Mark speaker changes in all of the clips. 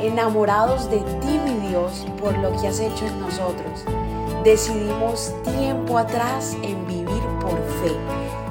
Speaker 1: enamorados de ti, mi Dios, por lo que has hecho en nosotros. Decidimos tiempo atrás en vivir por fe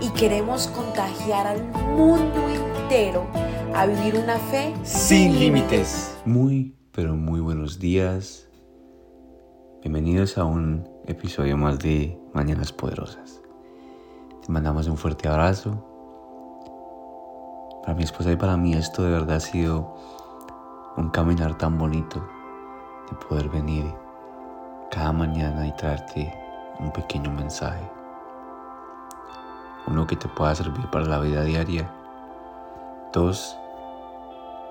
Speaker 1: y queremos contagiar al mundo entero a vivir una fe
Speaker 2: sin límites. Muy, pero muy buenos días. Bienvenidos a un episodio más de Mañanas Poderosas. Te mandamos un fuerte abrazo. Para mi esposa y para mí esto de verdad ha sido un caminar tan bonito de poder venir cada mañana y traerte un pequeño mensaje. Uno que te pueda servir para la vida diaria. Dos,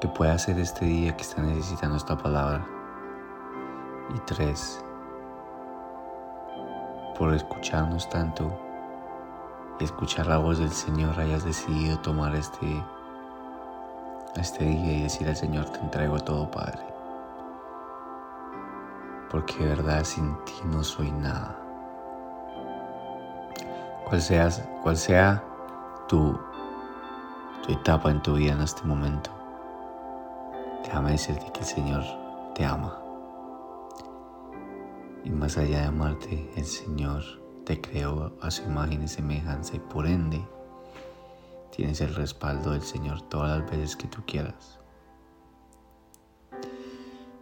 Speaker 2: que pueda ser este día que está necesitando esta palabra. Y tres, por escucharnos tanto y escuchar la voz del Señor hayas decidido tomar este, este día y decir al Señor te entrego todo Padre porque de verdad sin ti no soy nada. Cual, seas, cual sea tu, tu etapa en tu vida en este momento, déjame decirte que el Señor te ama. Y más allá de amarte, el Señor te creó a su imagen y semejanza y por ende tienes el respaldo del Señor todas las veces que tú quieras.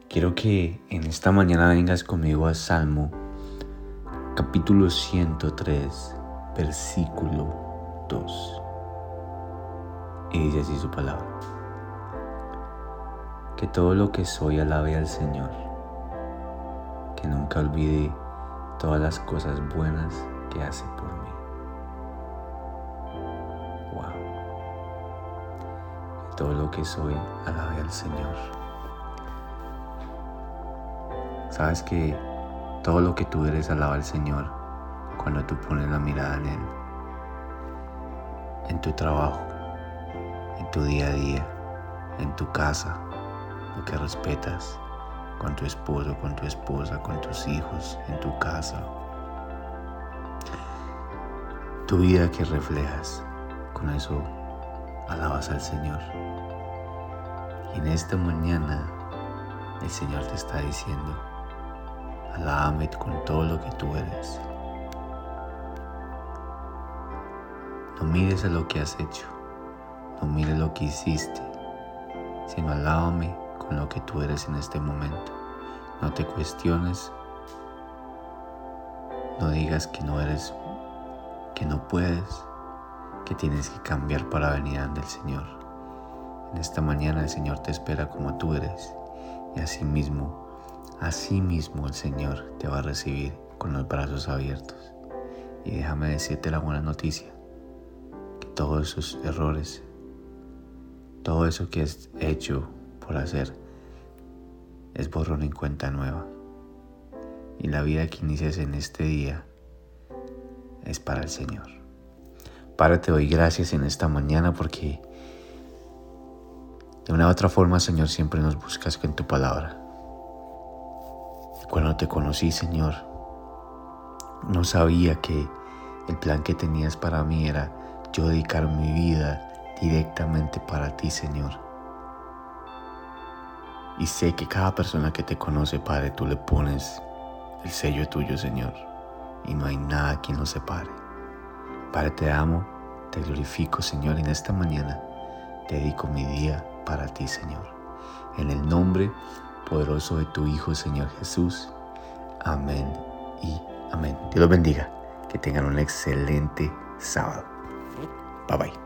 Speaker 2: Quiero que en esta mañana vengas conmigo a Salmo capítulo 103, versículo 2. Y dice así su palabra. Que todo lo que soy alabe al Señor. Que nunca olvide todas las cosas buenas que hace por mí. Todo lo que soy alabe al Señor. Sabes que todo lo que tú eres alaba al Señor cuando tú pones la mirada en Él. En tu trabajo, en tu día a día, en tu casa, lo que respetas, con tu esposo, con tu esposa, con tus hijos, en tu casa. Tu vida que reflejas, con eso alabas al Señor. Y en esta mañana el Señor te está diciendo, Alábame con todo lo que tú eres. No mires a lo que has hecho, no mires lo que hiciste, sino alábame con lo que tú eres en este momento. No te cuestiones, no digas que no eres, que no puedes, que tienes que cambiar para venir ante el Señor. En esta mañana el Señor te espera como tú eres y asimismo Así mismo el Señor te va a recibir con los brazos abiertos. Y déjame decirte la buena noticia, que todos esos errores, todo eso que has hecho por hacer, es borrón en cuenta nueva. Y la vida que inicias en este día es para el Señor. Párate hoy gracias en esta mañana porque de una u otra forma, Señor, siempre nos buscas con tu palabra. Cuando te conocí, Señor, no sabía que el plan que tenías para mí era yo dedicar mi vida directamente para ti, Señor. Y sé que cada persona que te conoce, Padre, tú le pones el sello tuyo, Señor. Y no hay nada que nos separe. Padre, te amo, te glorifico, Señor, en esta mañana dedico mi día para ti, Señor. En el nombre poderoso de tu Hijo, Señor Jesús. Amén y amén. Dios los bendiga. Que tengan un excelente sábado. Bye bye.